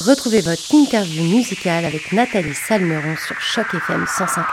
Retrouvez votre interview musicale avec Nathalie Salmeron sur Choc FM 105.1.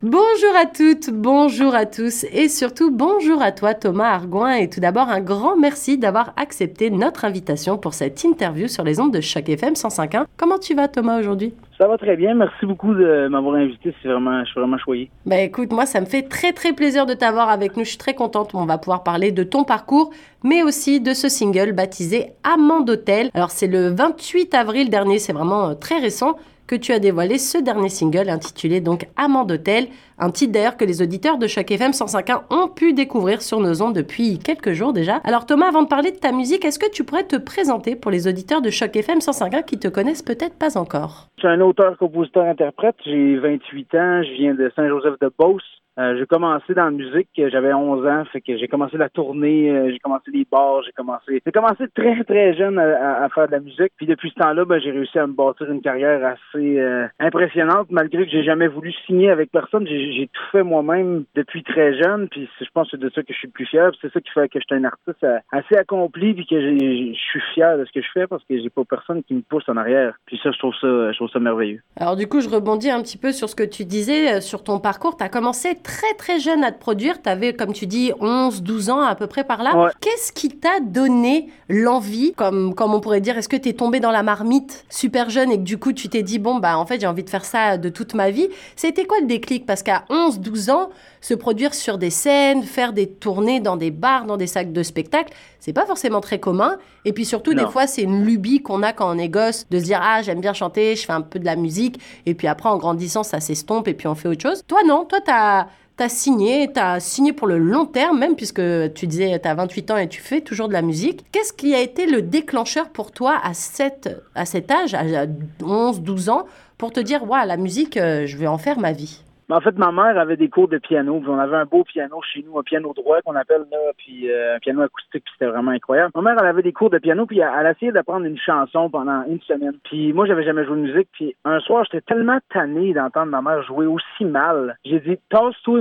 Bonjour à toutes, bonjour à tous et surtout bonjour à toi Thomas Argoin et tout d'abord un grand merci d'avoir accepté notre invitation pour cette interview sur les ondes de Choc FM 105.1. Comment tu vas Thomas aujourd'hui? Ça va très bien. Merci beaucoup de m'avoir invité. C'est vraiment, je suis vraiment choyé. Ben écoute, moi, ça me fait très, très plaisir de t'avoir avec nous. Je suis très contente. On va pouvoir parler de ton parcours, mais aussi de ce single baptisé Amant d'hôtel. Alors, c'est le 28 avril dernier. C'est vraiment euh, très récent que tu as dévoilé ce dernier single intitulé donc Amant d'hôtel, un titre d'ailleurs que les auditeurs de chaque FM 105.1 ont pu découvrir sur nos ondes depuis quelques jours déjà. Alors Thomas, avant de parler de ta musique, est-ce que tu pourrais te présenter pour les auditeurs de Choc FM 105.1 qui te connaissent peut-être pas encore? Je suis un auteur, compositeur, interprète. J'ai 28 ans. Je viens de Saint-Joseph de Beauce. Euh, j'ai commencé dans la musique, j'avais 11 ans, fait que j'ai commencé la tournée, euh, j'ai commencé les bars, j'ai commencé, j'ai commencé très très jeune à, faire de la musique. Puis depuis ce temps-là, ben, j'ai réussi à me bâtir une carrière assez euh, impressionnante, malgré que j'ai jamais voulu signer avec personne. J'ai tout fait moi-même depuis très jeune, puis je pense que c'est de ça que je suis le plus fier. C'est ça qui fait que je suis un artiste assez accompli, puis que je suis fier de ce que je fais parce que j'ai pas personne qui me pousse en arrière. Puis ça, je trouve ça, je trouve ça merveilleux. Alors du coup, je rebondis un petit peu sur ce que tu disais sur ton parcours. Tu as commencé très jeune à te produire. Tu avais, comme tu dis, 11, 12 ans à peu près par là. Qu'est-ce qui t'a donné l'envie, comme, comme on pourrait dire, est-ce que tu es tombé dans la marmite super jeune et que du coup tu t'es dit, bon, bah en fait j'ai envie de faire ça de toute ma vie? C'était quoi le déclic? Parce qu'à 11, 12 ans, se produire sur des scènes, faire des tournées dans des bars, dans des sacs de spectacle, c'est pas forcément très commun. Et puis surtout, des fois, c'est une lubie qu'on a quand on est gosse de se dire, ah, j'aime bien chanter, je fais un peu de la musique. Et puis après, en grandissant, ça s'estompe et puis on fait autre chose. Toi, non, toi, t'as tu as signé, tu as signé pour le long terme même, puisque tu disais tu as 28 ans et tu fais toujours de la musique. Qu'est-ce qui a été le déclencheur pour toi à, à cet âge, à 11, 12 ans, pour te dire, ouais, la musique, euh, je vais en faire ma vie? En fait, ma mère avait des cours de piano. on avait un beau piano chez nous, un piano droit qu'on appelle là, puis euh, un piano acoustique, puis c'était vraiment incroyable. Ma mère, elle avait des cours de piano, puis elle, a essayé d'apprendre une chanson pendant une semaine. Puis moi, j'avais jamais joué de musique. Puis un soir, j'étais tellement tanné d'entendre ma mère jouer aussi mal. J'ai dit, tasse-toi,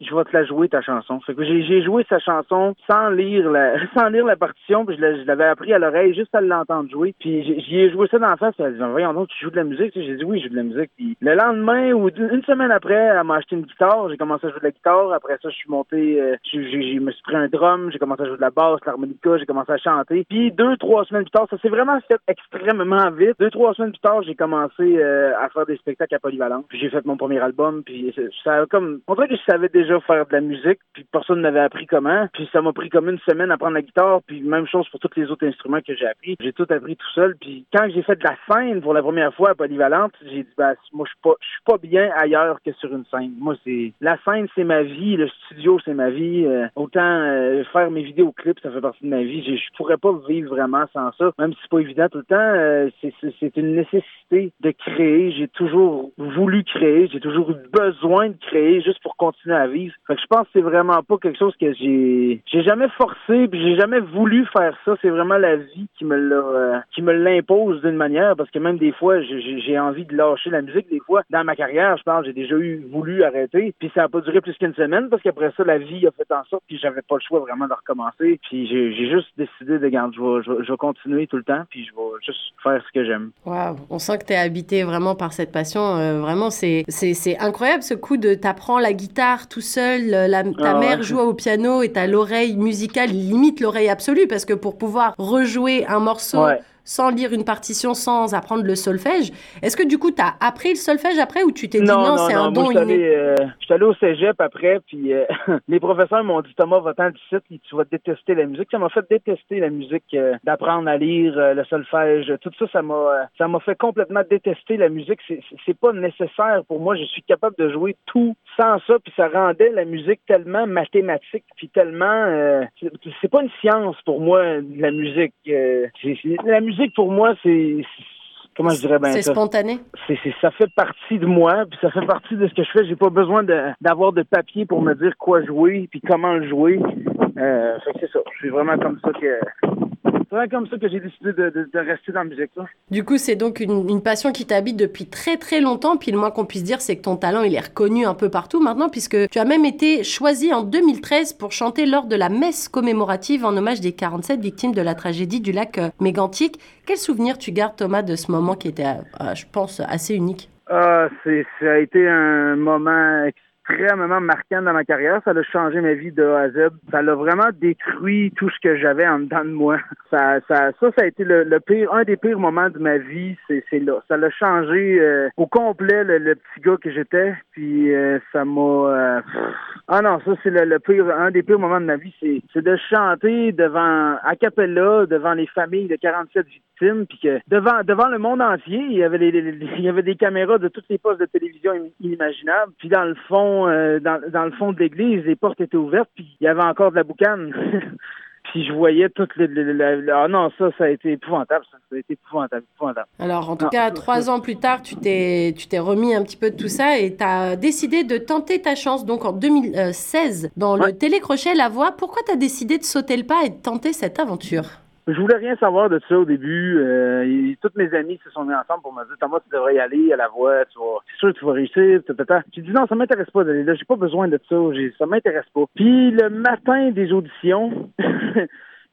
je vais te la jouer ta chanson. Fait que j'ai joué sa chanson sans lire la sans lire la partition, puis je l'avais appris à l'oreille juste à l'entendre jouer. Puis j'y ai joué ça dans la face, elle a dit voyons donc tu joues de la musique, j'ai dit oui, je joue de la musique. Le lendemain ou une semaine après, elle m'a acheté une guitare, j'ai commencé à jouer de la guitare, après ça je suis monté euh, je me suis pris un drum, j'ai commencé à jouer de la basse, l'harmonica, j'ai commencé à chanter. Puis deux trois semaines plus tard, ça s'est vraiment fait extrêmement vite. Deux trois semaines plus tard, j'ai commencé euh, à faire des spectacles à Polyvalente. Puis j'ai fait mon premier album, puis ça comme on dirait que je savais déjà faire de la musique, puis personne n'avait appris comment. Puis ça m'a pris comme une semaine à apprendre la guitare, puis même chose pour tous les autres instruments que j'ai appris. J'ai tout appris tout seul. Puis quand j'ai fait de la scène pour la première fois à Polyvalente, j'ai dit bah moi je suis pas je suis pas bien ailleurs que sur une scène. Moi c'est la scène c'est ma vie, le studio c'est ma vie. Euh, autant euh, faire mes vidéoclips ça fait partie de ma vie. Je, je pourrais pas vivre vraiment sans ça, même si c'est pas évident tout le temps. Euh, c'est une nécessité de créer. J'ai toujours voulu créer, j'ai toujours eu besoin de créer juste pour continuer à vivre je pense que c'est vraiment pas quelque chose que j'ai j'ai jamais forcé puis j'ai jamais voulu faire ça. C'est vraiment la vie qui me l'a euh, l'impose d'une manière parce que même des fois j'ai envie de lâcher la musique. Des fois dans ma carrière, je pense j'ai déjà eu voulu arrêter puis ça a pas duré plus qu'une semaine parce qu'après ça la vie a fait en sorte que j'avais pas le choix vraiment de recommencer. Puis j'ai juste décidé de garder je vais, continuer tout le temps puis je vais juste faire ce que j'aime. Waouh, on sent que tu es habité vraiment par cette passion. Euh, vraiment c'est incroyable ce coup de t'apprends la guitare tout seul ta ah mère joue au piano et t'as l'oreille musicale, limite l'oreille absolue, parce que pour pouvoir rejouer un morceau sans lire une partition, sans apprendre le solfège. Est-ce que du coup, tu as appris le solfège après ou tu t'es dit non, c'est un don inné? Euh, je suis allé au cégep après, puis euh, les professeurs m'ont dit Thomas, va-t'en du site, tu vas détester la musique. Ça m'a fait détester la musique, euh, d'apprendre à lire le solfège. Tout ça, ça m'a ça m'a fait complètement détester la musique. C'est pas nécessaire pour moi. Je suis capable de jouer tout sans ça, puis ça rendait la musique tellement mathématique, puis tellement. c'est pas une science pour moi, la musique. la musique pour moi, c'est comment je dirais bien C'est spontané. C'est, ça fait partie de moi, puis ça fait partie de ce que je fais. J'ai pas besoin d'avoir de papier pour me dire quoi jouer, puis comment le jouer. Euh, c'est ça. Je suis vraiment comme ça que C'est comme ça que j'ai décidé de, rester dans la musique. Du coup, c'est donc une, passion qui t'habite depuis très très longtemps. Puis le moins qu'on puisse dire, c'est que ton talent, il est reconnu un peu partout maintenant, puisque tu as même été choisi en 2013 pour chanter lors de la messe commémorative en hommage des 47 victimes de la tragédie du lac euh, Mégantic. Quel souvenir tu gardes, Thomas, de ce moment qui était, euh, je pense, assez unique? Ah, c'est, ça a été un moment extrêmement marquant dans ma carrière. Ça a changé ma vie de A à Z. Ça l'a vraiment détruit tout ce que j'avais en dedans de moi. Ça, ça, ça, a été le, pire, un des pires moments de ma vie. C'est, là. Ça l'a changé euh, au complet le, petit gars que j'étais. Puis euh, ça m'a. Euh, ah non, ça c'est le, pire, un des pires moments de ma vie. C'est, de chanter devant a cappella, devant les familles de 47 victimes, puis que devant devant le monde entier, il y avait il y avait des caméras de toutes les postes de télévision inimaginables. Puis dans le fond euh, dans, dans, le fond de l'église, les portes étaient ouvertes, puis il y avait encore de la boucane. puis je voyais toutes les, ah non ça ça a été épouvantable ça, a été épouvantable, épouvantable. alors en tout cas trois ans plus tard tu t'es tu t'es remis un petit peu de tout ça et tu as décidé de tenter ta chance donc en 2016 dans le télécrochet La Voix pourquoi tu as décidé de sauter le pas et de tenter cette aventure? Je voulais rien savoir de ça au début. Euh, toutes mes amis se sont mis ensemble pour me dire Thomas, tu devrais y aller à la voix, tu vas, c'est sûr que tu vas réussir. J'ai dit non, ça m'intéresse pas d'aller là, j'ai pas besoin de ça, ça m'intéresse pas. Puis le matin des auditions,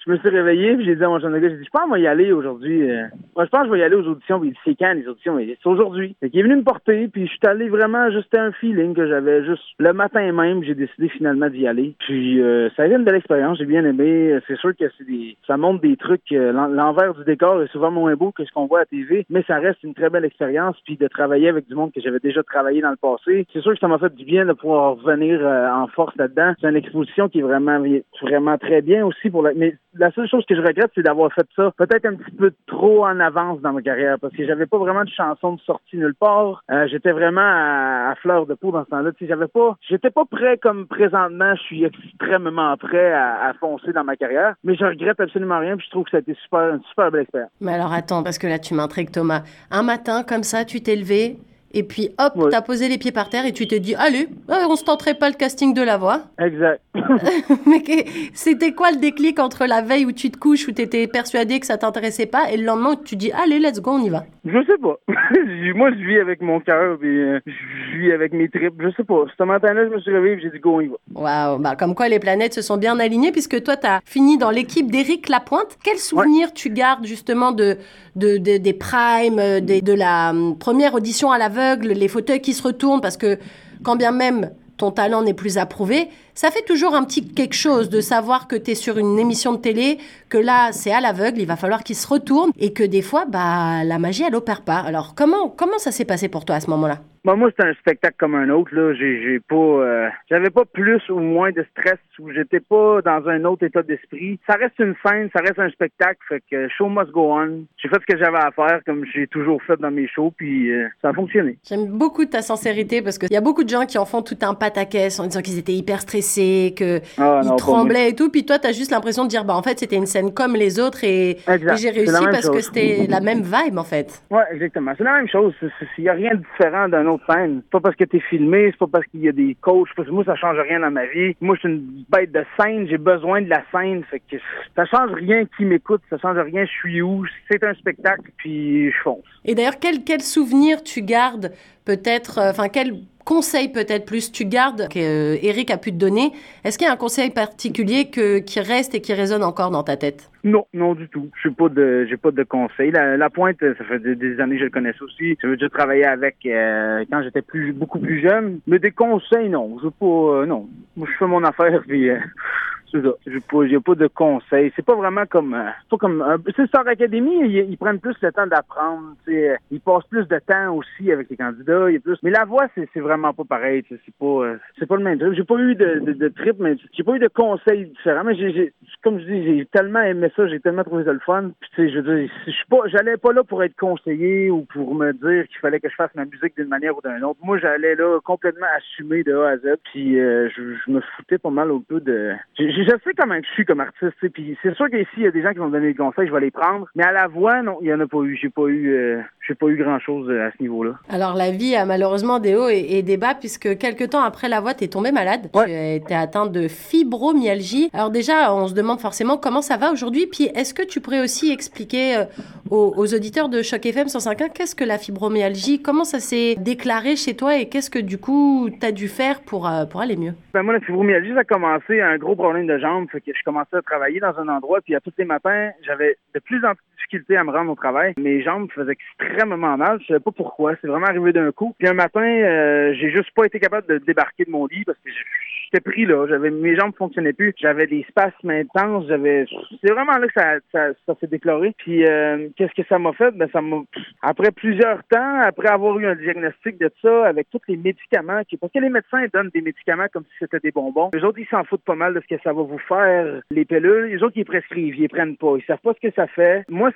je me suis réveillé, puis j'ai dit à mon jeune gars, j'ai dit, je pense qu'on va y aller aujourd'hui. Euh. Moi, je pense que je vais y aller aux auditions. Puis il dit, c'est quand les auditions? C'est aujourd'hui. Fait qu'il est venu me porter, puis je suis allé vraiment, juste un feeling que j'avais juste le matin même, j'ai décidé finalement d'y aller. Puis euh, ça a été une belle expérience, j'ai bien aimé. C'est sûr que c'est des, ça montre des trucs, euh, l'envers du décor est souvent moins beau que ce qu'on voit à TV, mais ça reste une très belle expérience. Puis de travailler avec du monde que j'avais déjà travaillé dans le passé, c'est sûr que ça m'a fait du bien de pouvoir revenir en force là-dedans. C'est une exposition qui est vraiment, vraiment très bien aussi pour la, la seule chose que je regrette, c'est d'avoir fait ça peut-être un petit peu trop en avance dans ma carrière parce que j'avais pas vraiment de chanson de sortie nulle part. Euh, j'étais vraiment à, fleur de peau dans ce temps-là. J'avais pas, j'étais pas prêt comme présentement. Je suis extrêmement prêt à, foncer dans ma carrière, mais je regrette absolument rien. Puis je trouve que ça a été super, une super belle expérience. Mais alors attends, parce que là tu m'intrigues, Thomas. Un matin comme ça, tu t'es levé et puis hop, tu t'as posé les pieds par terre et tu t'es dit, allez, euh, on se tenterait pas le casting de la voix. Exact. Mais c'était quoi le déclic entre la veille où tu te couches, où tu étais persuadé que ça t'intéressait pas, et le lendemain où tu dis, allez, let's go, on y va? Je sais pas. Moi, je vis avec mon cœur, et euh, je vis avec mes tripes. Je sais pas. Ce matin-là, je me suis réveillé et j'ai dit, go, on y va. Waouh, bah, comme quoi les planètes se sont bien alignées, puisque toi, tu as fini dans l'équipe d'Éric Lapointe. Quel souvenir tu gardes justement de, de, des primes, euh, de la hum, première audition à l'aveugle? Les fauteuils qui se retournent parce que quand bien même ton talent n'est plus approuvé, ça fait toujours un petit quelque chose de savoir que tu es sur une émission de télé, que là c'est à l'aveugle, il va falloir qu'il se retourne et que des fois bah la magie elle opère pas. Alors comment comment ça s'est passé pour toi à ce moment-là? Moi, moi, c'était un spectacle comme un autre. Là, j'ai, j'ai pas, euh, j'avais pas plus ou moins de stress ou j'étais pas dans un autre état d'esprit. Ça reste une scène, ça reste un spectacle. Fait que show must go on. J'ai fait ce que j'avais à faire, comme j'ai toujours fait dans mes shows, puis euh, ça a fonctionné. J'aime beaucoup ta sincérité parce qu'il y a beaucoup de gens qui en font tout un pataquès en disant qu'ils étaient hyper stressés, que ah, ils tremblaient et tout. Puis toi, t'as juste l'impression de dire, bah en fait, c'était une scène comme les autres et, j'ai réussi parce que c'était la même vibe en fait. Ouais, exactement. C'est la même chose. Il y a rien de différent d'un autre scène. C'est pas parce que t'es filmé, c'est pas parce qu'il y a des coachs. Parce que moi, ça change rien dans ma vie. Moi, je suis une bête de scène. J'ai besoin de la scène. Fait que ça change rien qui m'écoute. Ça change rien. Je suis où. C'est un spectacle. Puis je fonce. Et d'ailleurs, quel, quel souvenir tu gardes peut-être, euh, enfin, quel conseil peut-être plus tu gardes qu'Eric a pu te donner Est-ce qu'il y a un conseil particulier que, qui reste et qui résonne encore dans ta tête? Non, non du tout. Je n'ai pas de, j'ai pas de conseil. La, pointe, ça fait des, années que je le connais aussi. J'avais déjà travaillé avec euh, quand j'étais plus, beaucoup plus jeune. Mais des conseils, non. Je euh, non. Je fais mon affaire ça. J'ai pas, de conseils. C'est pas vraiment comme, euh, pas comme, euh, c'est Star Academy, ils, prennent plus le temps d'apprendre, ils passent plus de temps aussi avec les candidats, il y a plus. Mais la voix, c'est, c'est vraiment pas pareil, c'est pas, euh, c'est pas le même truc. J'ai pas eu de, de, de trip, mais j'ai pas eu de conseils différents, mais j'ai, comme je dis, j'ai tellement aimé ça, j'ai tellement trouvé ça le fun. Puis, tu sais, je veux dire, je pas, j'allais pas là pour être conseillé ou pour me dire qu'il fallait que je fasse ma musique d'une manière ou d'une autre. Moi, j'allais là complètement assumer de A à Z, puis je, me foutais pas mal au peu de, je sais comment je suis comme artiste, puis c'est sûr qu'ici, il y a des gens qui vont me donner des conseils, je vais les prendre, mais à la voix, non, il y en a pas eu. J'ai pas eu, euh, j'ai pas eu grand-chose à ce niveau-là. Alors, la vie a malheureusement des hauts et, des bas, puisque quelques temps après la voix, tu es tombé malade. Tu as été atteint de fibromyalgie. Alors déjà, on se demande forcément comment ça va aujourd'hui, puis est-ce que tu pourrais aussi expliquer euh, aux, auditeurs de Choc FM 105.1 qu'est-ce que la fibromyalgie, comment ça s'est déclaré chez toi et qu'est-ce que du coup, tu as dû faire pour, euh, pour aller mieux? Ben moi, la fibromyalgie, ça a commencé un gros problème de jambes, fait que je commençais à travailler dans un endroit, puis à tous les matins, j'avais de plus en plus de difficultés à me rendre au travail. Mes jambes faisaient extrêmement mal. Je savais pas pourquoi. C'est vraiment arrivé d'un coup. Puis un matin, euh, j'ai juste pas été capable de débarquer de mon lit parce que j'étais pris là. J'avais mes jambes fonctionnaient plus. J'avais des spasmes intenses. J'avais. C'est vraiment là que ça, ça, s'est déclaré. Puis euh, qu'est-ce que ça m'a fait? Ben ça m'a. Après plusieurs temps, après avoir eu un diagnostic de ça, avec tous les médicaments, qui... parce que les médecins donnent des médicaments comme si c'était des bonbons. Les autres ils s'en foutent pas mal de ce que ça va vous faire les pilules. Les autres ils prescrivent, ils prennent pas. Ils savent pas ce que ça fait. Moi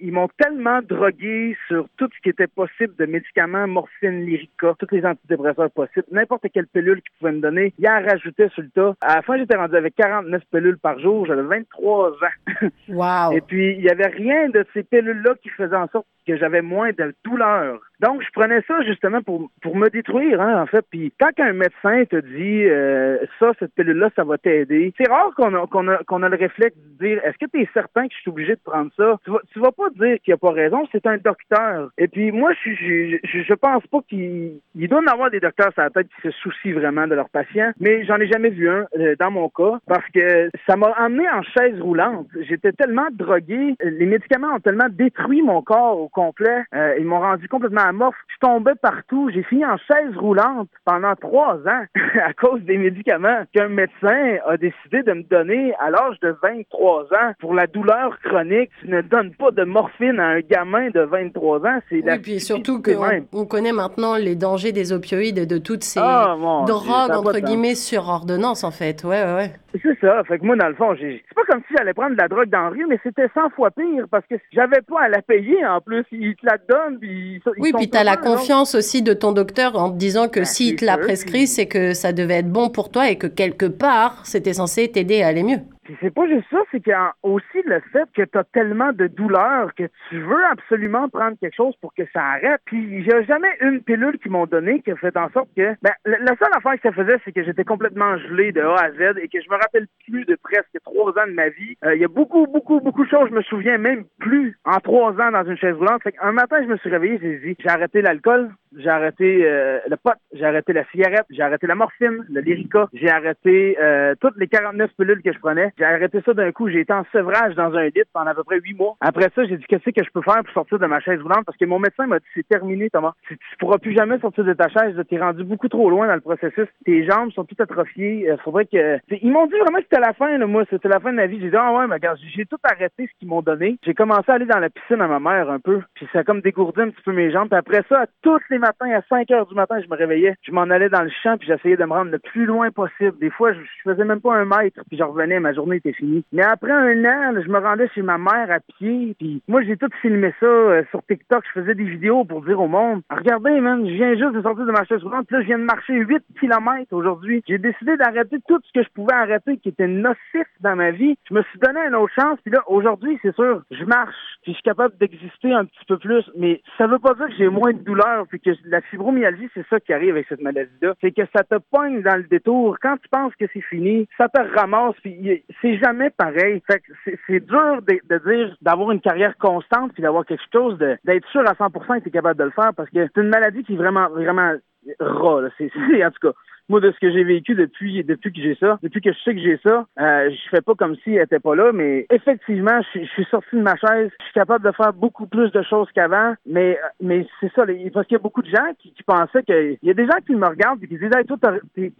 ils m'ont tellement drogué sur tout ce qui était possible de médicaments, morphine, lyrica, tous les antidépresseurs possibles, n'importe quelle pilule qu'ils pouvaient me donner, ils en rajoutaient sur le tas. À la fin, j'étais rendu avec 49 pilules par jour. J'avais 23 ans. Wow. Et puis, il y avait rien de ces pilules-là qui faisaient en sorte que j'avais moins de douleur. Donc, je prenais ça justement pour, pour me détruire, hein, en fait. Puis quand un médecin te dit euh, ça, cette pilule-là, ça va t'aider, c'est rare qu'on a, qu'on a, qu'on a le réflexe de dire est-ce que tu es certain que je suis obligé de prendre ça? Tu vas, tu vas pas dire qu'il a pas raison, c'est un docteur. Et puis moi, je, je, je, pense pas qu'il il doit en avoir des docteurs sur la tête qui se soucient vraiment de leurs patients, mais j'en ai jamais vu un euh, dans mon cas parce que ça m'a emmené en chaise roulante. J'étais tellement drogué, les médicaments ont tellement détruit mon corps au complet, euh, ils m'ont rendu complètement je tombais partout. J'ai fini en chaise roulante pendant trois ans à cause des médicaments qu'un médecin a décidé de me donner à l'âge de 23 ans pour la douleur chronique. Tu ne donnes pas de morphine à un gamin de 23 ans. C'est oui, puis surtout qu'on on connaît maintenant les dangers des opioïdes et de toutes ces ah, drogues, entre guillemets, sur ordonnance, en fait. Ouais, ouais, ouais. C'est ça. Fait que moi, dans le fond, c'est pas comme si j'allais prendre de la drogue dans le rue, mais c'était 100 fois pire parce que j'avais pas à la payer en plus. Ils te la donnent, puis Oui, puis t'as la confiance aussi de ton docteur en te disant que ben, s'il te l'a prescrit, c'est que ça devait être bon pour toi et que quelque part, c'était censé t'aider à aller mieux. Puis c'est pas juste ça, c'est qu'il y a aussi le fait que tu as tellement de douleur que tu veux absolument prendre quelque chose pour que ça arrête. Puis j'ai jamais une pilule qu'ils m'ont donnée qui a fait en sorte que ben, la seule affaire que ça faisait, c'est que j'étais complètement gelé de A à Z et que je me rappelle plus de presque trois ans de ma vie. Euh, il y a beaucoup, beaucoup, beaucoup de choses, je me souviens même plus en trois ans dans une chaise roulante. Fait un matin, je me suis réveillé, j'ai dit, j'ai arrêté l'alcool, j'ai arrêté euh, le pot, j'ai arrêté la cigarette, j'ai arrêté la morphine, le lyrica, j'ai arrêté euh, toutes les 49 pilules que je prenais. J'ai arrêté ça d'un coup. J'ai été en sevrage dans un lit pendant à peu près huit mois. Après ça, j'ai dit qu'est-ce que je peux faire pour sortir de ma chaise roulante? Parce que mon médecin m'a dit c'est terminé, Thomas. Tu, tu, pourras plus jamais sortir de ta chaise. T'es rendu beaucoup trop loin dans le processus. Tes jambes sont toutes atrophiées. Euh, faudrait que. Ils m'ont dit vraiment que c'était la fin. Là, moi, c'était la fin de ma vie. J'ai dit ah ouais, mais regarde, j'ai tout arrêté ce qu'ils m'ont donné. J'ai commencé à aller dans la piscine à ma mère un peu. Puis ça a comme dégourdi un petit peu mes jambes. Puis après ça, tous les matins à 5 heures du matin, je me réveillais. Je m'en allais dans le champ puis j'essayais de me rendre le plus loin possible. Des fois, je, faisais même pas un mètre puis je revenais. Ma journée était finie. Mais après un an, je me rendais chez ma mère à pied, puis moi j'ai tout filmé ça euh, sur TikTok. Je faisais des vidéos pour dire au monde, regardez, man, je viens juste de sortir de ma chaise roulante, puis là je viens de marcher 8 km aujourd'hui. J'ai décidé d'arrêter tout ce que je pouvais arrêter qui était nocif dans ma vie. Je me suis donné une autre chance, puis là aujourd'hui, c'est sûr, je marche, puis je suis capable d'exister un petit peu plus, mais ça veut pas dire que j'ai moins de douleur, puis que la fibromyalgie, c'est ça qui arrive avec cette maladie-là, c'est que ça te pogne dans le détour. Quand tu penses que c'est fini, ça te ramasse, puis c'est jamais pareil. Fait c'est dur de, dire d'avoir une carrière constante puis d'avoir quelque chose d'être sûr à 100% que tu es capable de le faire parce que c'est une maladie qui est vraiment vraiment rare. C'est en tout cas moi de ce que j'ai vécu depuis depuis que j'ai ça, depuis que je sais que j'ai ça, euh, je fais pas comme s'il était pas là, mais effectivement, je, suis sorti de ma chaise, je suis capable de faire beaucoup plus de choses qu'avant, mais mais c'est ça, parce qu'il y a beaucoup de gens qui, pensaient que il y a des gens qui me regardent et qui disent hey, toi t'es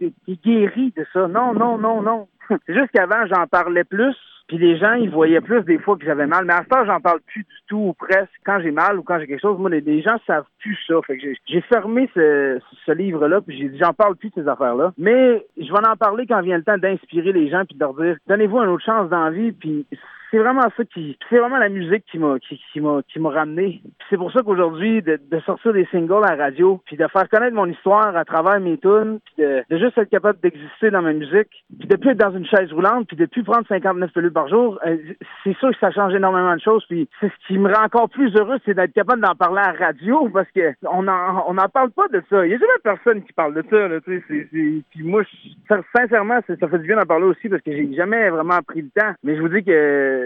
guéri de ça. Non, non, non, non. C'est juste qu'avant, j'en parlais plus, puis les gens, ils voyaient plus des fois que j'avais mal. Mais à ce temps, j'en parle plus du tout, ou presque. Quand j'ai mal ou quand j'ai quelque chose, moi, les, gens savent plus ça. Fait que j'ai fermé ce, ce livre-là, puis j'ai dit, j'en parle plus de ces affaires-là. Mais je vais en parler quand vient le temps d'inspirer les gens, puis de leur dire, donnez-vous une autre chance dans la vie, puis c'est vraiment ça qui, c'est vraiment la musique qui m'a, qui, qui m'a, qui m'a ramené. C'est pour ça qu'aujourd'hui, de, de, sortir des singles à la radio, puis de faire connaître mon histoire à travers mes tunes, puis de, de, juste être capable d'exister dans ma musique, puis de plus être dans une chaise roulante, puis de plus prendre 59 pilules par jour, euh, c'est sûr que ça change énormément de choses. Puis c'est ce qui me rend encore plus heureux, c'est d'être capable d'en parler à la radio, parce que on en, on en parle pas de ça. Il y a jamais personne qui parle de ça. Là, tu sais, puis moi, sincèrement, ça fait du bien d'en parler aussi, parce que j'ai jamais vraiment pris le temps. Mais je vous dis que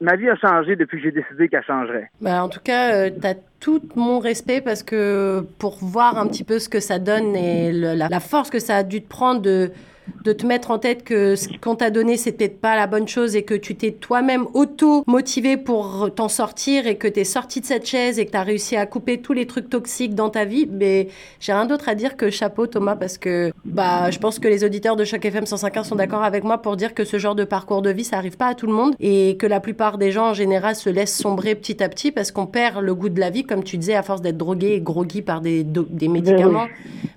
ma vie a changé depuis que j'ai décidé qu'elle changerait. Ben, en tout cas, euh, tu as tout mon respect parce que pour voir un petit peu ce que ça donne et la, force que ça a dû te prendre de de te mettre en tête que ce qu'on t'a donné, c'est peut-être pas la bonne chose et que tu t'es toi-même auto-motivé pour t'en sortir et que tu es sorti de cette chaise et que tu as réussi à couper tous les trucs toxiques dans ta vie, mais j'ai rien d'autre à dire que chapeau Thomas parce que bah je pense que les auditeurs de chaque FM 105.1 sont d'accord avec moi pour dire que ce genre de parcours de vie, ça arrive pas à tout le monde et que la plupart des gens en général se laissent sombrer petit à petit parce qu'on perd le goût de la vie, comme tu disais, à force d'être drogué et groggy par des, des médicaments.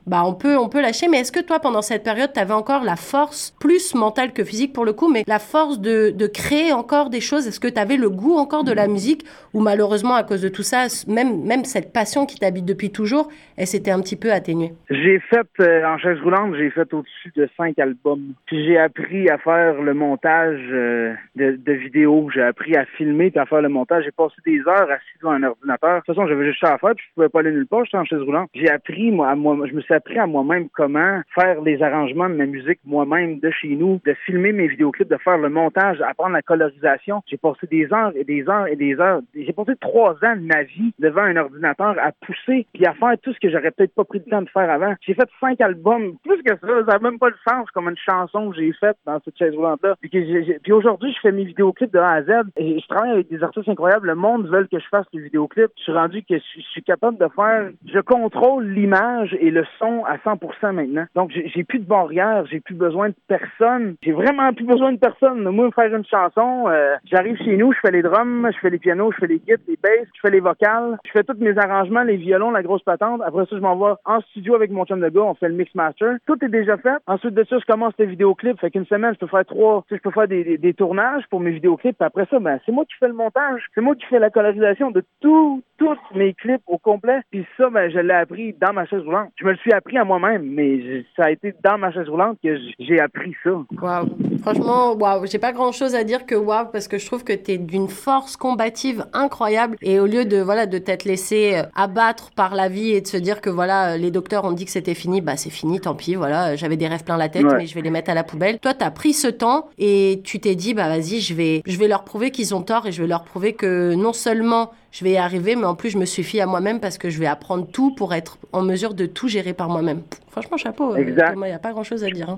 Bah on peut, on peut lâcher, mais est-ce que toi, pendant cette période, tu avais la force, plus mentale que physique pour le coup, mais la force de, de créer encore des choses Est-ce que tu avais le goût encore de la musique ou malheureusement, à cause de tout ça, même, même cette passion qui t'habite depuis toujours, elle s'était un petit peu atténuée? J'ai fait, euh, en chaise roulante, j'ai fait au-dessus de cinq albums. Puis j'ai appris à faire le montage euh, de, vidéos, j'ai appris à filmer puis à faire le montage. J'ai passé des heures assis devant un ordinateur. De toute façon, j'avais juste ça à faire, puis je pouvais pas aller nulle part, j'étais en chaise roulante. J'ai appris, moi, moi, je me suis appris à moi-même comment faire les arrangements de ma musique moi-même de chez nous, de filmer mes vidéoclips, de faire le montage, apprendre la colorisation. J'ai passé des heures et des heures et des heures. J'ai passé trois ans de ma vie devant un ordinateur à pousser puis à faire tout ce que j'aurais peut-être pas pris le temps de faire avant. J'ai fait cinq albums, plus que ça, ça n'a même pas le sens comme une chanson que j'ai faite dans cette chaise roulante-là. Puis, aujourd'hui, je fais mes vidéoclips de A à Z et je travaille avec des artistes incroyables. Le monde veut que je fasse des vidéoclips. Je suis rendu que je suis capable de faire, je contrôle l'image et le son à 100% maintenant. Donc, j'ai plus de barrière, j'ai plus besoin de personne. J'ai vraiment plus besoin de personne. Moi, faire une chanson, euh, j'arrive chez nous, je fais les drums, je fais les pianos, je fais les guides, les basses, je fais les vocales, je fais tous mes arrangements, les violons, la grosse patente. Après ça, je m'envoie en studio avec mon chum de gars, on fait le mix master. Tout est déjà fait. Ensuite de ça, je commence les vidéoclips. Fait qu'une semaine, je peux faire trois, tu sais, je peux faire des, des, tournages pour mes vidéoclips. Puis après ça, ben, c'est moi qui fais le montage. C'est moi qui fais la colorisation de tout, tous mes clips au complet. Puis ça, ben, je l'ai appris dans ma chaise roulante. Je me le suis appris à moi-même, mais ça a été dans ma chaise roulante que j'ai appris ça. Waouh. Franchement, waouh. J'ai pas grand chose à dire que waouh, parce que je trouve que tu es d'une force combative incroyable. Et au lieu de, voilà, de t'être laissé euh, abattre par la vie et de se dire que voilà, les docteurs ont dit que c'était fini, bah c'est fini, tant pis, voilà, j'avais des rêves plein la tête, mais je vais les mettre à la poubelle. Toi, tu as pris ce temps et tu t'es dit, bah vas-y, je vais, je vais leur prouver qu'ils ont tort et je vais leur prouver que non seulement je vais y arriver, mais en plus, je me suffis à moi-même parce que je vais apprendre tout pour être en mesure de tout gérer par moi-même. Franchement, chapeau. Euh, il n'y a pas grand-chose à dire. Hein.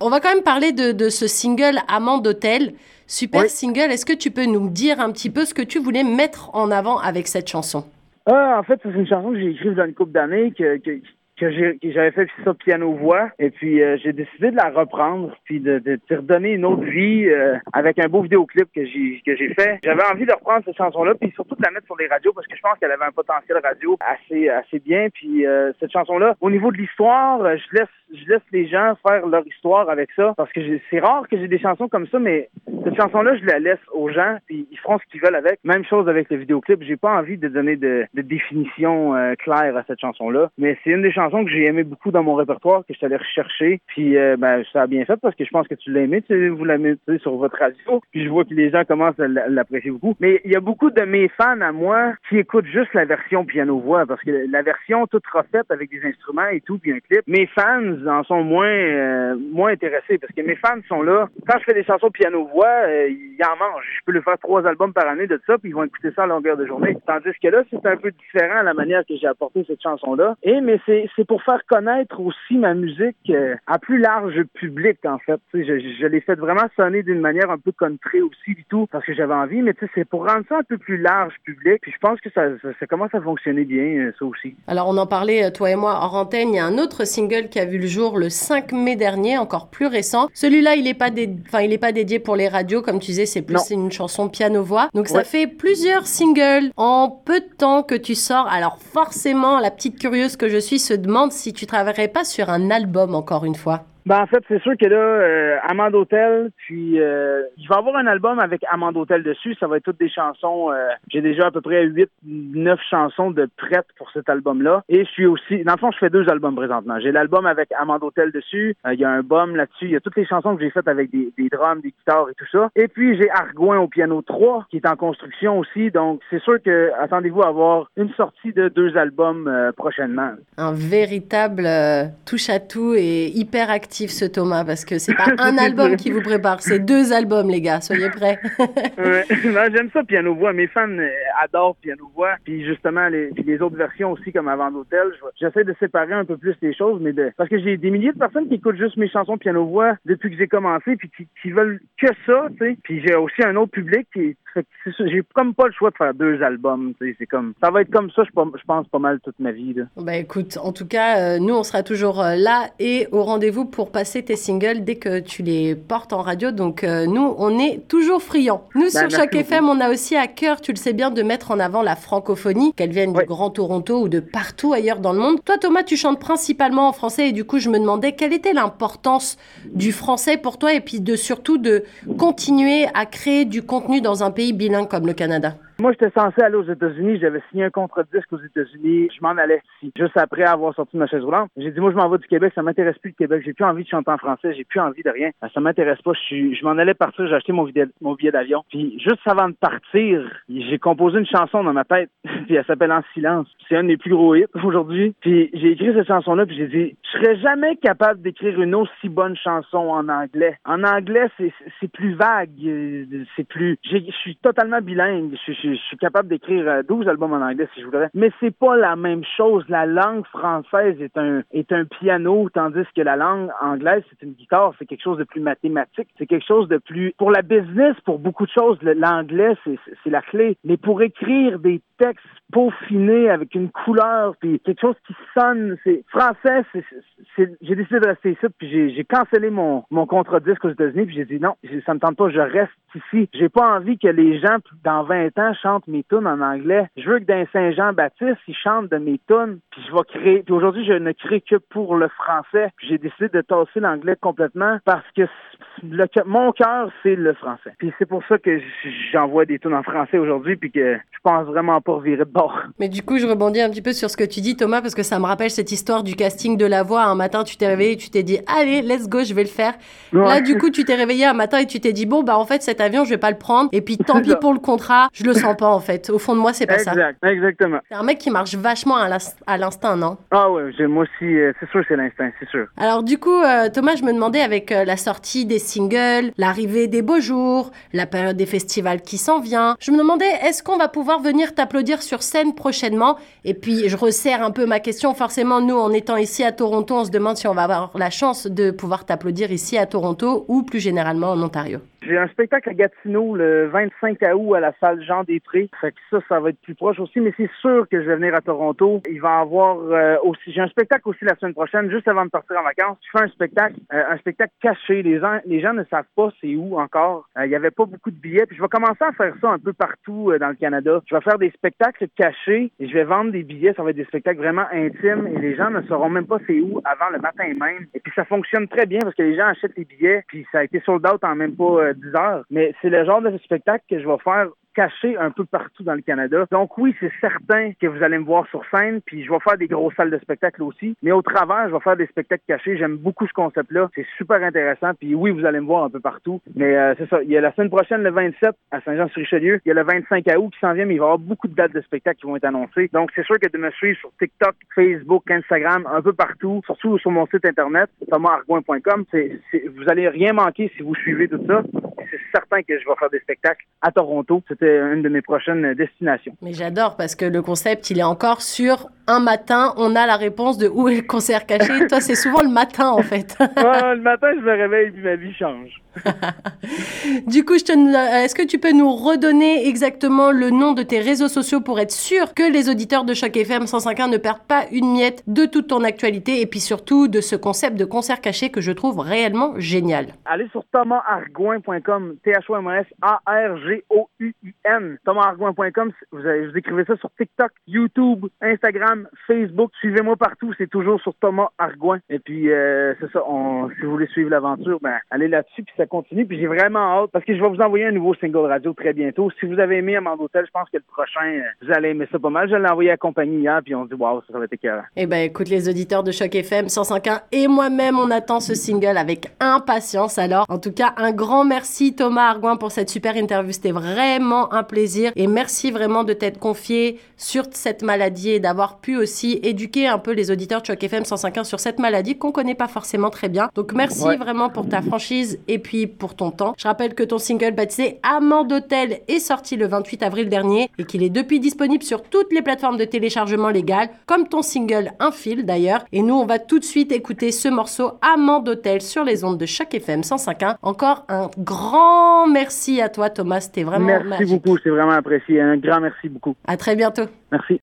On va quand même parler de, ce single Amant d'hôtel. Super single. Est-ce que tu peux nous dire un petit peu ce que tu voulais mettre en avant avec cette chanson? Ah, en fait, c'est une chanson que j'ai écrite dans une couple d'années, que, que j'avais fait ça piano-voix et puis euh, j'ai décidé de la reprendre puis de, de, redonner une autre vie euh, avec un beau vidéoclip que j'ai que j'ai fait. J'avais envie de reprendre cette chanson-là puis surtout de la mettre sur les radios parce que je pense qu'elle avait un potentiel radio assez assez bien puis euh, cette chanson-là au niveau de l'histoire, je laisse je laisse les gens faire leur histoire avec ça parce que c'est rare que j'ai des chansons comme ça mais cette chanson-là, je la laisse aux gens puis ils feront ce qu'ils veulent avec. Même chose avec le vidéoclip, j'ai pas envie de donner de, de définition claire à cette chanson-là, mais c'est une des chansons que j'ai aimé beaucoup dans mon répertoire, que je suis allé rechercher. Puis euh, ben, ça a bien fait parce que je pense que tu l'as aimé, tu vous l'aimez sur votre radio. Puis je vois que les gens commencent à l'apprécier beaucoup. Mais il y a beaucoup de mes fans à moi qui écoutent juste la version piano-voix parce que la version toute refaite avec des instruments et tout, puis un clip, mes fans en sont moins euh, moins intéressés parce que mes fans sont là. Quand je fais des chansons piano-voix, euh, ils en mangent. Je peux le faire trois albums par année de ça, puis ils vont écouter ça à longueur de journée. Tandis que là, c'est un peu différent la manière que j'ai apporté cette chanson-là. Et mais c'est c'est pour faire connaître aussi ma musique euh, à plus large public, en fait. Je, je l'ai fait vraiment sonner d'une manière un peu country aussi du tout, parce que j'avais envie, mais c'est pour rendre ça un peu plus large public. Puis je pense que ça, ça, commence à fonctionner bien, euh, ça aussi. Alors on en parlait, euh, toi et moi, en antenne, il y a un autre single qui a vu le jour le 5 mai dernier, encore plus récent. Celui-là, il n'est pas, enfin, il est pas dédié pour les radios, comme tu disais, c'est plus une chanson piano-voix. Donc ça fait plusieurs singles en peu de temps que tu sors. Alors forcément, la petite curieuse que je suis se demande si tu travaillerais pas sur un album encore une fois. Ben, en fait, c'est sûr que là, euh, Amand Hotel, puis euh, il va y avoir un album avec Amand Hotel dessus. Ça va être toutes des chansons. Euh, j'ai déjà à peu près 8, 9 chansons de prêtes pour cet album-là. Et je suis aussi, dans le fond, je fais deux albums présentement. J'ai l'album avec Amand Hotel dessus. Euh, il y a un bum là-dessus. Il y a toutes les chansons que j'ai faites avec des, des drums, des guitares et tout ça. Et puis, j'ai Argoin au piano 3, qui est en construction aussi. Donc, c'est sûr que attendez-vous à avoir une sortie de deux albums euh, prochainement. Un véritable touche à tout et hyper actif ce Thomas parce que c'est pas un album qui vous prépare, c'est deux albums les gars, soyez prêts. ouais. J'aime ça piano voix, mes fans euh, adorent piano voix, puis justement les, puis les autres versions aussi comme avant d'hôtel, j'essaie de séparer un peu plus les choses mais de parce que j'ai des milliers de personnes qui écoutent juste mes chansons piano voix depuis que j'ai commencé puis qui, qui veulent que ça, tu sais. Puis j'ai aussi un autre public qui j'ai comme pas le choix de faire deux albums. C'est comme ça va être comme ça, je, pense pas mal toute ma vie. Là. Ben écoute, en tout cas, euh, nous on sera toujours euh, là et au rendez-vous pour passer tes singles dès que tu les portes en radio. Donc euh, nous, on est toujours friands. Nous ben, sur chaque FM, on a aussi à cœur, tu le sais bien, de mettre en avant la francophonie, qu'elle vienne du Grand Toronto ou de partout ailleurs dans le monde. Toi, Thomas, tu chantes principalement en français et du coup, je me demandais quelle était l'importance du français pour toi et puis de surtout de continuer à créer du contenu dans un pays bilingue comme le Canada? Moi, j'étais censé aller aux États-Unis. J'avais signé un contrat de disque aux États-Unis. Je m'en allais ici, juste après avoir sorti ma chaise roulante. J'ai dit, moi, je m'en vais du Québec. Ça m'intéresse plus le Québec. J'ai plus envie de chanter en français. J'ai plus envie de rien. Ça m'intéresse pas. Je, je m'en allais partir. J'ai acheté mon billet, d'avion. Puis, juste avant de partir, j'ai composé une chanson dans ma tête. puis, elle s'appelle En silence. C'est un des plus gros hits aujourd'hui. Puis, j'ai écrit cette chanson-là. Puis, j'ai dit, je serais jamais capable d'écrire une aussi bonne chanson en anglais. En anglais, c'est plus vague. C'est plus, je suis totalement bilingue. Je suis capable d'écrire 12 euh, albums en anglais si je voudrais, mais c'est pas la même chose. La langue française est un est un piano, tandis que la langue anglaise c'est une guitare. C'est quelque chose de plus mathématique. C'est quelque chose de plus pour la business, pour beaucoup de choses. L'anglais c'est la clé. Mais pour écrire des textes peaufinés avec une couleur puis quelque chose qui sonne, c'est français. J'ai décidé de rester ici puis j'ai cancellé mon mon contrat disque aux États-Unis puis j'ai dit non, ça me tente pas, je reste ici. J'ai pas envie que les gens dans 20 ans chantent mes tunes en anglais. Je veux que dans Saint-Jean-Baptiste, ils chantent de mes tunes, puis je vais créer. Puis aujourd'hui, je ne crée que pour le français. J'ai décidé de tasser l'anglais complètement parce que le, mon cœur, c'est le français. Puis c'est pour ça que j'envoie des tunes en français aujourd'hui, puis que je pense vraiment pas virer de bord. Mais du coup, je rebondis un petit peu sur ce que tu dis, Thomas, parce que ça me rappelle cette histoire du casting de la voix. Un matin, tu t'es réveillé, tu t'es dit, allez, let's go, je vais le faire. Là, du coup, tu t'es réveillé un matin et tu t'es dit, bon, bah en fait, cet avion, je vais pas le prendre. Et puis, tant pis pour le contrat, je le sens pas en fait. Au fond de moi, c'est pas ça. Exactement. C'est un mec qui marche vachement à l'instinct, non? Ah ouais, moi aussi, euh, c'est sûr, c'est l'instinct, c'est sûr. Alors du coup, euh, Thomas, je me demandais avec euh, la sortie des singles, l'arrivée des beaux jours, la période des festivals qui s'en vient, je me demandais est-ce qu'on va pouvoir venir t'applaudir sur scène prochainement? Et puis je resserre un peu ma question. Forcément, nous, en étant ici à Toronto, on se demande si on va avoir la chance de pouvoir t'applaudir ici à Toronto ou plus généralement en Ontario. J'ai un spectacle à Gatineau le 25 août à la salle Jean Després. Fait que ça, ça va être plus proche aussi, mais c'est sûr que je vais venir à Toronto. Il va y avoir euh, aussi, j'ai un spectacle aussi la semaine prochaine, juste avant de partir en vacances. Je fais un spectacle, euh, un spectacle caché. Les gens, les gens ne savent pas c'est où encore. Euh, il n'y avait pas beaucoup de billets. Puis je vais commencer à faire ça un peu partout dans le Canada. Je vais faire des spectacles cachés et je vais vendre des billets. Ça va être des spectacles vraiment intimes et les gens ne sauront même pas c'est où avant le matin même. Et puis ça fonctionne très bien parce que les gens achètent les billets. Puis ça a été sold out en même pas 10 heures. Mais c'est le genre de spectacle que je vais faire caché un peu partout dans le Canada. Donc oui, c'est certain que vous allez me voir sur scène, puis je vais faire des grosses salles de spectacle aussi. Mais au travers, je vais faire des spectacles cachés. J'aime beaucoup ce concept-là. C'est super intéressant. Puis oui, vous allez me voir un peu partout. Mais euh, c'est ça. Il y a la semaine prochaine, le 27, à Saint-Jean-sur-Richelieu. Il y a le 25 août qui s'en vient, mais il va y avoir beaucoup de dates de spectacles qui vont être annoncées. Donc c'est sûr que de me suivre sur TikTok, Facebook, Instagram, un peu partout, surtout sur mon site internet, thomasargoin.com, vous allez rien manquer si vous suivez tout ça. C'est certain que je vais faire des spectacles à Toronto. C'était une de mes prochaines destinations. Mais j'adore parce que le concept, il est encore sur un matin, on a la réponse de où est le concert caché. Toi, c'est souvent le matin, en fait. le matin, je me réveille et ma vie change. du coup, est-ce que tu peux nous redonner exactement le nom de tes réseaux sociaux pour être sûr que les auditeurs de Choc FM 105.1 ne perdent pas une miette de toute ton actualité et puis surtout de ce concept de concert caché que je trouve réellement génial? Allez sur thomasargoin.com, T-H-O-M-A-S-A-R-G-O-U-I-N. thomasargoin.com, vous, vous écrivez ça sur TikTok, YouTube, Instagram, Facebook. Suivez-moi partout. C'est toujours sur Thomas Argoin. Et puis, euh, c'est ça. si vous voulez suivre l'aventure, ben, allez là-dessus. Puis ça continue. Puis j'ai vraiment hâte parce que je vais vous envoyer un nouveau single radio très bientôt. Si vous avez aimé Amanda Hotel, je pense que le prochain, euh, vous allez aimer ça pas mal. Je l'ai envoyé à compagnie hier. Puis on dit, waouh, ça va être écœurant. Eh ben, écoute, les auditeurs de Choc FM 105.1 et moi-même, on attend ce single avec impatience. Alors, en tout cas, un grand merci Thomas Argoin pour cette super interview. C'était vraiment un plaisir. Et merci vraiment de t'être confié sur cette maladie et d'avoir pu aussi éduquer un peu les auditeurs de Choc FM 105.1 sur cette maladie qu'on connaît pas forcément très bien. Donc merci vraiment pour ta franchise et puis pour ton temps. Je rappelle que ton single baptisé Amant d'hôtel est sorti le 28 avril dernier et qu'il est depuis disponible sur toutes les plateformes de téléchargement légales, comme ton single Un fil d'ailleurs. Et nous, on va tout de suite écouter ce morceau Amant d'hôtel sur les ondes de Choc FM 105.1. Encore un grand merci à toi Thomas, c'était vraiment Merci beaucoup, c'est vraiment apprécié. Un grand merci beaucoup. À très bientôt. Merci.